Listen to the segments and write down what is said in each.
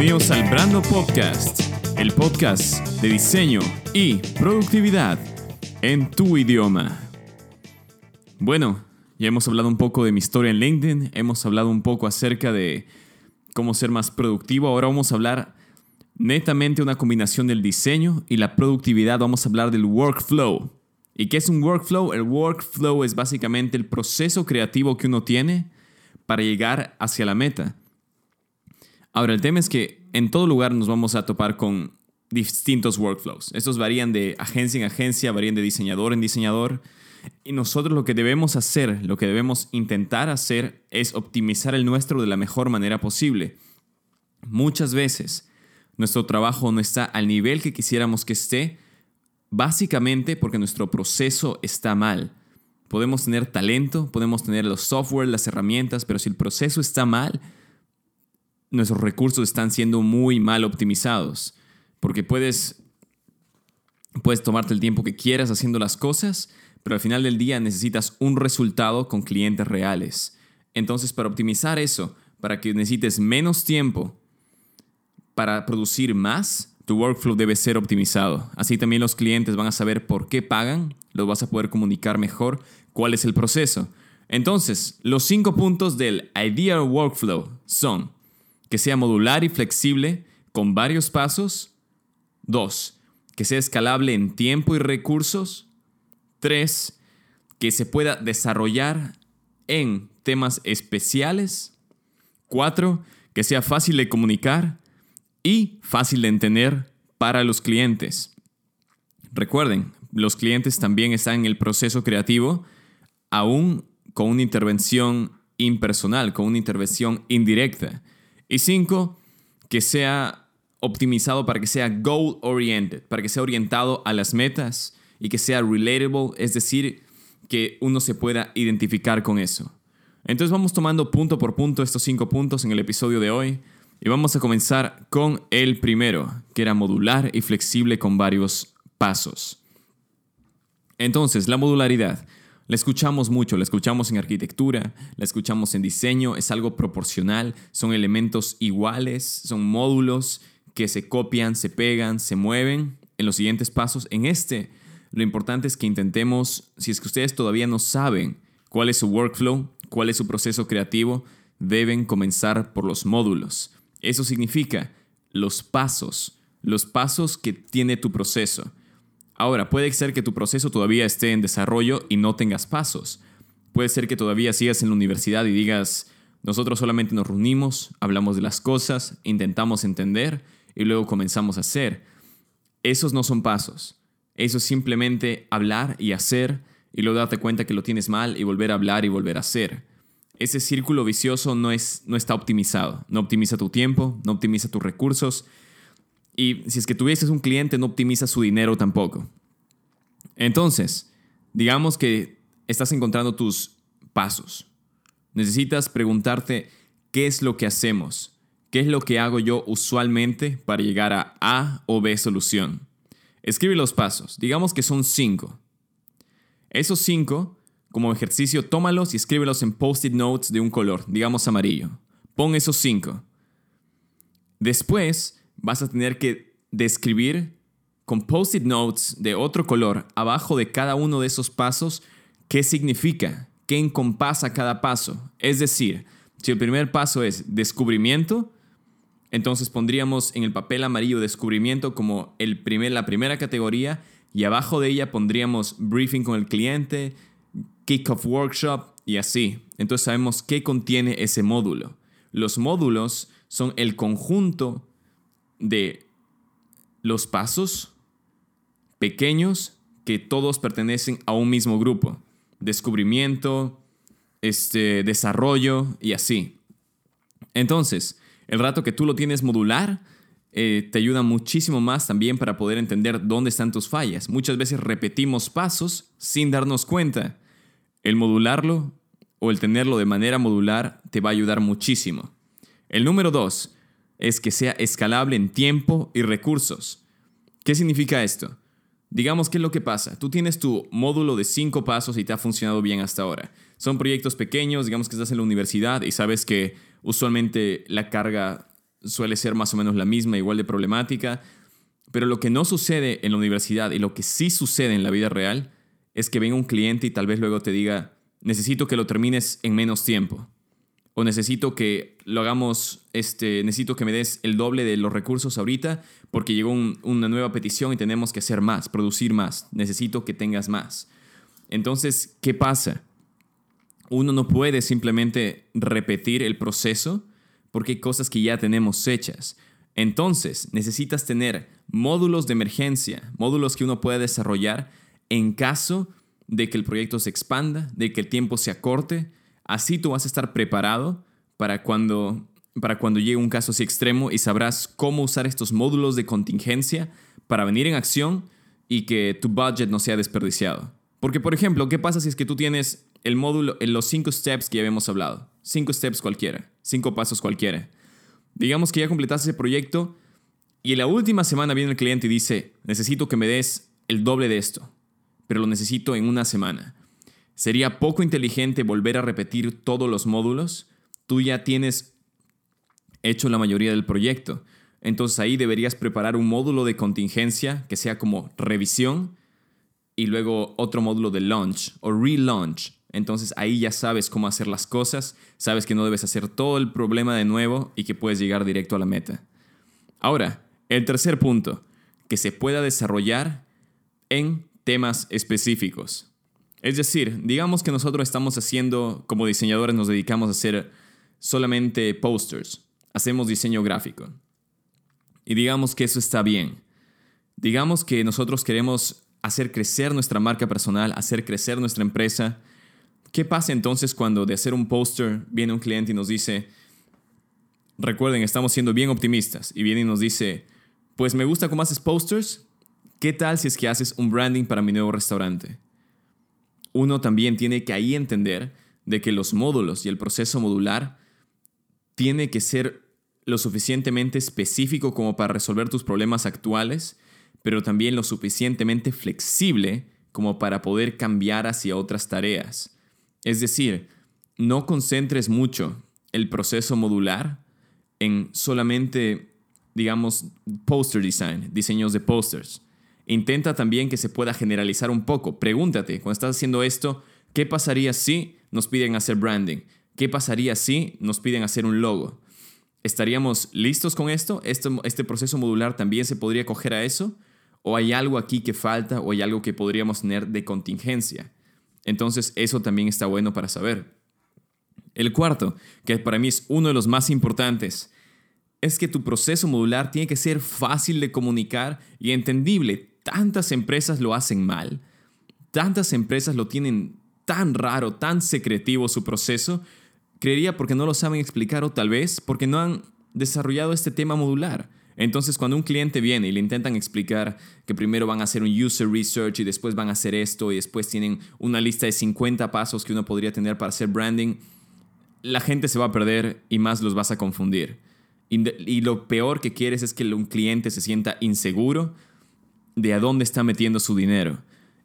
Bienvenidos al Brando Podcast, el podcast de diseño y productividad en tu idioma. Bueno, ya hemos hablado un poco de mi historia en LinkedIn, hemos hablado un poco acerca de cómo ser más productivo, ahora vamos a hablar netamente una combinación del diseño y la productividad, vamos a hablar del workflow. ¿Y qué es un workflow? El workflow es básicamente el proceso creativo que uno tiene para llegar hacia la meta. Ahora, el tema es que en todo lugar nos vamos a topar con distintos workflows. Estos varían de agencia en agencia, varían de diseñador en diseñador. Y nosotros lo que debemos hacer, lo que debemos intentar hacer es optimizar el nuestro de la mejor manera posible. Muchas veces nuestro trabajo no está al nivel que quisiéramos que esté, básicamente porque nuestro proceso está mal. Podemos tener talento, podemos tener los software, las herramientas, pero si el proceso está mal, nuestros recursos están siendo muy mal optimizados. Porque puedes, puedes tomarte el tiempo que quieras haciendo las cosas, pero al final del día necesitas un resultado con clientes reales. Entonces, para optimizar eso, para que necesites menos tiempo para producir más, tu workflow debe ser optimizado. Así también los clientes van a saber por qué pagan, los vas a poder comunicar mejor cuál es el proceso. Entonces, los cinco puntos del Ideal Workflow son que sea modular y flexible con varios pasos. Dos, que sea escalable en tiempo y recursos. Tres, que se pueda desarrollar en temas especiales. Cuatro, que sea fácil de comunicar y fácil de entender para los clientes. Recuerden, los clientes también están en el proceso creativo, aún con una intervención impersonal, con una intervención indirecta. Y cinco, que sea optimizado para que sea goal oriented, para que sea orientado a las metas y que sea relatable, es decir, que uno se pueda identificar con eso. Entonces vamos tomando punto por punto estos cinco puntos en el episodio de hoy y vamos a comenzar con el primero, que era modular y flexible con varios pasos. Entonces, la modularidad. La escuchamos mucho, la escuchamos en arquitectura, la escuchamos en diseño, es algo proporcional, son elementos iguales, son módulos que se copian, se pegan, se mueven en los siguientes pasos. En este, lo importante es que intentemos, si es que ustedes todavía no saben cuál es su workflow, cuál es su proceso creativo, deben comenzar por los módulos. Eso significa los pasos, los pasos que tiene tu proceso. Ahora, puede ser que tu proceso todavía esté en desarrollo y no tengas pasos. Puede ser que todavía sigas en la universidad y digas, nosotros solamente nos reunimos, hablamos de las cosas, intentamos entender y luego comenzamos a hacer. Esos no son pasos. Eso es simplemente hablar y hacer y luego darte cuenta que lo tienes mal y volver a hablar y volver a hacer ese círculo vicioso no, es, no está optimizado. No optimiza tu tiempo, no optimiza tus recursos. Y si es que tuvieses un cliente, no optimiza su dinero tampoco. Entonces, digamos que estás encontrando tus pasos. Necesitas preguntarte qué es lo que hacemos, qué es lo que hago yo usualmente para llegar a A o B solución. Escribe los pasos, digamos que son cinco. Esos cinco como ejercicio, tómalos y escríbelos en post-it notes de un color, digamos amarillo. Pon esos cinco. Después vas a tener que describir con post-it notes de otro color abajo de cada uno de esos pasos qué significa, qué encompasa cada paso. Es decir, si el primer paso es descubrimiento, entonces pondríamos en el papel amarillo descubrimiento como el primer, la primera categoría y abajo de ella pondríamos briefing con el cliente, Kickoff Workshop y así. Entonces sabemos qué contiene ese módulo. Los módulos son el conjunto de los pasos pequeños que todos pertenecen a un mismo grupo. Descubrimiento, este, desarrollo y así. Entonces, el rato que tú lo tienes modular, eh, te ayuda muchísimo más también para poder entender dónde están tus fallas. Muchas veces repetimos pasos sin darnos cuenta. El modularlo o el tenerlo de manera modular te va a ayudar muchísimo. El número dos es que sea escalable en tiempo y recursos. ¿Qué significa esto? Digamos, ¿qué es lo que pasa? Tú tienes tu módulo de cinco pasos y te ha funcionado bien hasta ahora. Son proyectos pequeños, digamos que estás en la universidad y sabes que usualmente la carga suele ser más o menos la misma, igual de problemática. Pero lo que no sucede en la universidad y lo que sí sucede en la vida real es que venga un cliente y tal vez luego te diga, necesito que lo termines en menos tiempo. O necesito que lo hagamos, este, necesito que me des el doble de los recursos ahorita porque llegó una nueva petición y tenemos que hacer más, producir más. Necesito que tengas más. Entonces, ¿qué pasa? Uno no puede simplemente repetir el proceso porque hay cosas que ya tenemos hechas. Entonces, necesitas tener módulos de emergencia, módulos que uno pueda desarrollar en caso de que el proyecto se expanda, de que el tiempo se acorte. Así tú vas a estar preparado para cuando, para cuando llegue un caso así extremo y sabrás cómo usar estos módulos de contingencia para venir en acción y que tu budget no sea desperdiciado. Porque, por ejemplo, ¿qué pasa si es que tú tienes el módulo, en los cinco steps que ya habíamos hablado? Cinco steps cualquiera, cinco pasos cualquiera. Digamos que ya completaste ese proyecto y en la última semana viene el cliente y dice, necesito que me des el doble de esto, pero lo necesito en una semana. Sería poco inteligente volver a repetir todos los módulos. Tú ya tienes hecho la mayoría del proyecto. Entonces ahí deberías preparar un módulo de contingencia que sea como revisión y luego otro módulo de launch o relaunch. Entonces ahí ya sabes cómo hacer las cosas, sabes que no debes hacer todo el problema de nuevo y que puedes llegar directo a la meta. Ahora, el tercer punto, que se pueda desarrollar en temas específicos. Es decir, digamos que nosotros estamos haciendo, como diseñadores nos dedicamos a hacer solamente posters, hacemos diseño gráfico. Y digamos que eso está bien. Digamos que nosotros queremos hacer crecer nuestra marca personal, hacer crecer nuestra empresa. ¿Qué pasa entonces cuando de hacer un póster viene un cliente y nos dice, recuerden, estamos siendo bien optimistas, y viene y nos dice, pues me gusta cómo haces posters, ¿qué tal si es que haces un branding para mi nuevo restaurante? Uno también tiene que ahí entender de que los módulos y el proceso modular tiene que ser lo suficientemente específico como para resolver tus problemas actuales pero también lo suficientemente flexible como para poder cambiar hacia otras tareas. Es decir, no concentres mucho el proceso modular en solamente, digamos, poster design, diseños de posters. Intenta también que se pueda generalizar un poco. Pregúntate, cuando estás haciendo esto, ¿qué pasaría si nos piden hacer branding? ¿Qué pasaría si nos piden hacer un logo? ¿Estaríamos listos con esto? ¿Este, este proceso modular también se podría coger a eso? o hay algo aquí que falta o hay algo que podríamos tener de contingencia. Entonces eso también está bueno para saber. El cuarto, que para mí es uno de los más importantes, es que tu proceso modular tiene que ser fácil de comunicar y entendible. Tantas empresas lo hacen mal, tantas empresas lo tienen tan raro, tan secretivo su proceso, creería porque no lo saben explicar o tal vez porque no han desarrollado este tema modular. Entonces, cuando un cliente viene y le intentan explicar que primero van a hacer un user research y después van a hacer esto y después tienen una lista de 50 pasos que uno podría tener para hacer branding, la gente se va a perder y más los vas a confundir. Y, lo peor que quieres es que un cliente se sienta inseguro de a dónde está metiendo su dinero.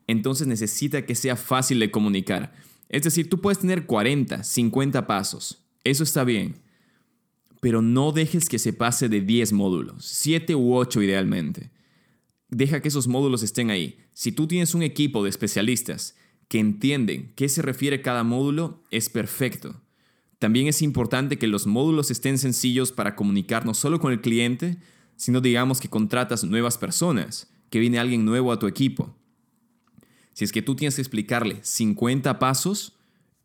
Entonces necesita que sea fácil de comunicar. Es decir, tú puedes tener 40, 50 pasos. Eso está bien pero no dejes que se pase de 10 módulos, 7 u 8 idealmente. Deja que esos módulos estén ahí. Si tú tienes un equipo de especialistas que entienden qué se refiere cada módulo, es perfecto. También es importante que los módulos estén sencillos para comunicar no solo con el cliente, sino digamos que contratas nuevas personas, que viene alguien nuevo a tu equipo. Si es que tú tienes que explicarle 50 pasos,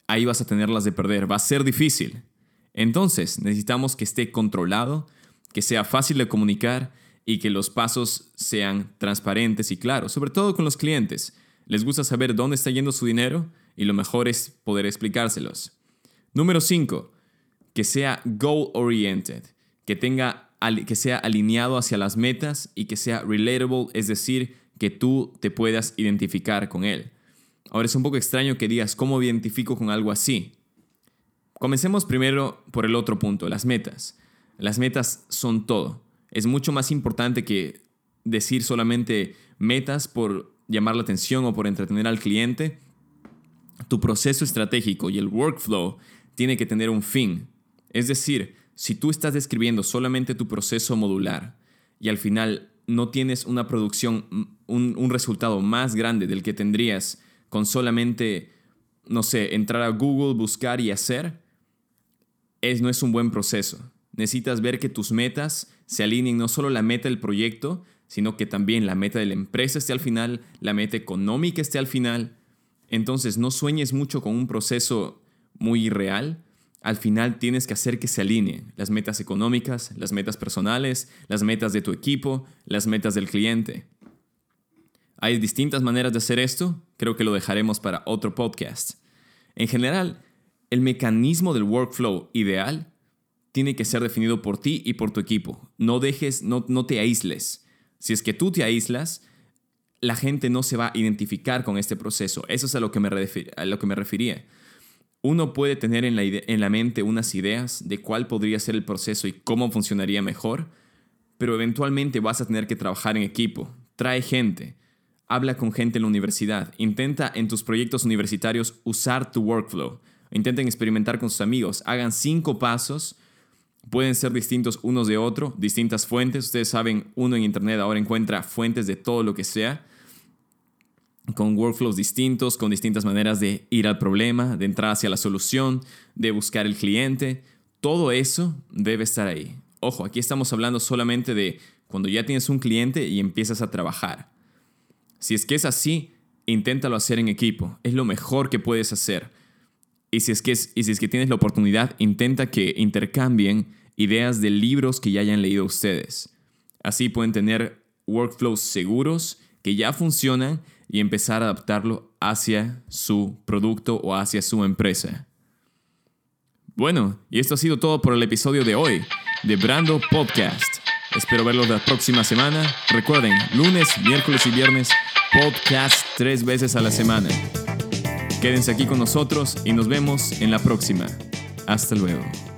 ahí vas a tenerlas de perder, va a ser difícil. Entonces, necesitamos que esté controlado, que sea fácil de comunicar y que los pasos sean transparentes y claros, sobre todo con los clientes. Les gusta saber dónde está yendo su dinero y lo mejor es poder explicárselos. Número 5. Que sea goal oriented, que tenga que sea alineado hacia las metas y que sea relatable, es decir, que tú te puedas identificar con él. Ahora es un poco extraño que digas cómo identifico con algo así. Comencemos primero por el otro punto, las metas. Las metas son todo. Es mucho más importante que decir solamente metas por llamar la atención o por entretener al cliente. Tu proceso estratégico y el workflow tiene que tener un fin. Es decir, si tú estás describiendo solamente tu proceso modular y al final no tienes una producción, un, un resultado más grande del que tendrías con solamente, no sé, entrar a Google, buscar y hacer, es, no es un buen proceso. Necesitas ver que tus metas se alineen no solo la meta del proyecto, sino que también la meta de la empresa esté al final, la meta económica esté al final. Entonces no sueñes mucho con un proceso muy irreal. Al final tienes que hacer que se alineen las metas económicas, las metas personales, las metas de tu equipo, las metas del cliente. Hay distintas maneras de hacer esto, creo que lo dejaremos para otro podcast. En general, el mecanismo del workflow ideal tiene que ser definido por ti y por tu equipo. No dejes, no, no te aísles. Si es que tú te aíslas, la gente no se va a identificar con este proceso. Eso es a lo que me, a lo que me refería. Uno puede tener en la, en la mente unas ideas de cuál podría ser el proceso y cómo funcionaría mejor, pero eventualmente vas a tener que trabajar en equipo. Trae gente, habla con gente en la universidad, intenta en tus proyectos universitarios usar tu workflow, intenten experimentar con sus amigos, hagan cinco pasos pueden ser distintos unos de otro, distintas fuentes. Ustedes saben, uno en Internet ahora encuentra fuentes de todo lo que sea, con workflows distintos, con distintas maneras de ir al problema, de entrar hacia la solución, de buscar el cliente. Todo eso debe estar ahí. Ojo, aquí estamos hablando solamente de cuando ya tienes un cliente y empiezas a trabajar. Si es que es así, inténtalo hacer en equipo. Es lo mejor que puedes hacer. Y si es que, y si es que tienes la oportunidad, intenta que intercambien ideas de libros que ya hayan leído ustedes. Así pueden tener workflows seguros que ya funcionan y empezar a adaptarlo hacia su producto o hacia su empresa. Bueno, y esto ha sido todo por el episodio de hoy de Brando Podcast. Espero verlos la próxima semana. Recuerden, lunes, miércoles y viernes, podcast tres veces a la semana. Quédense aquí con nosotros y nos vemos en la próxima. Hasta luego.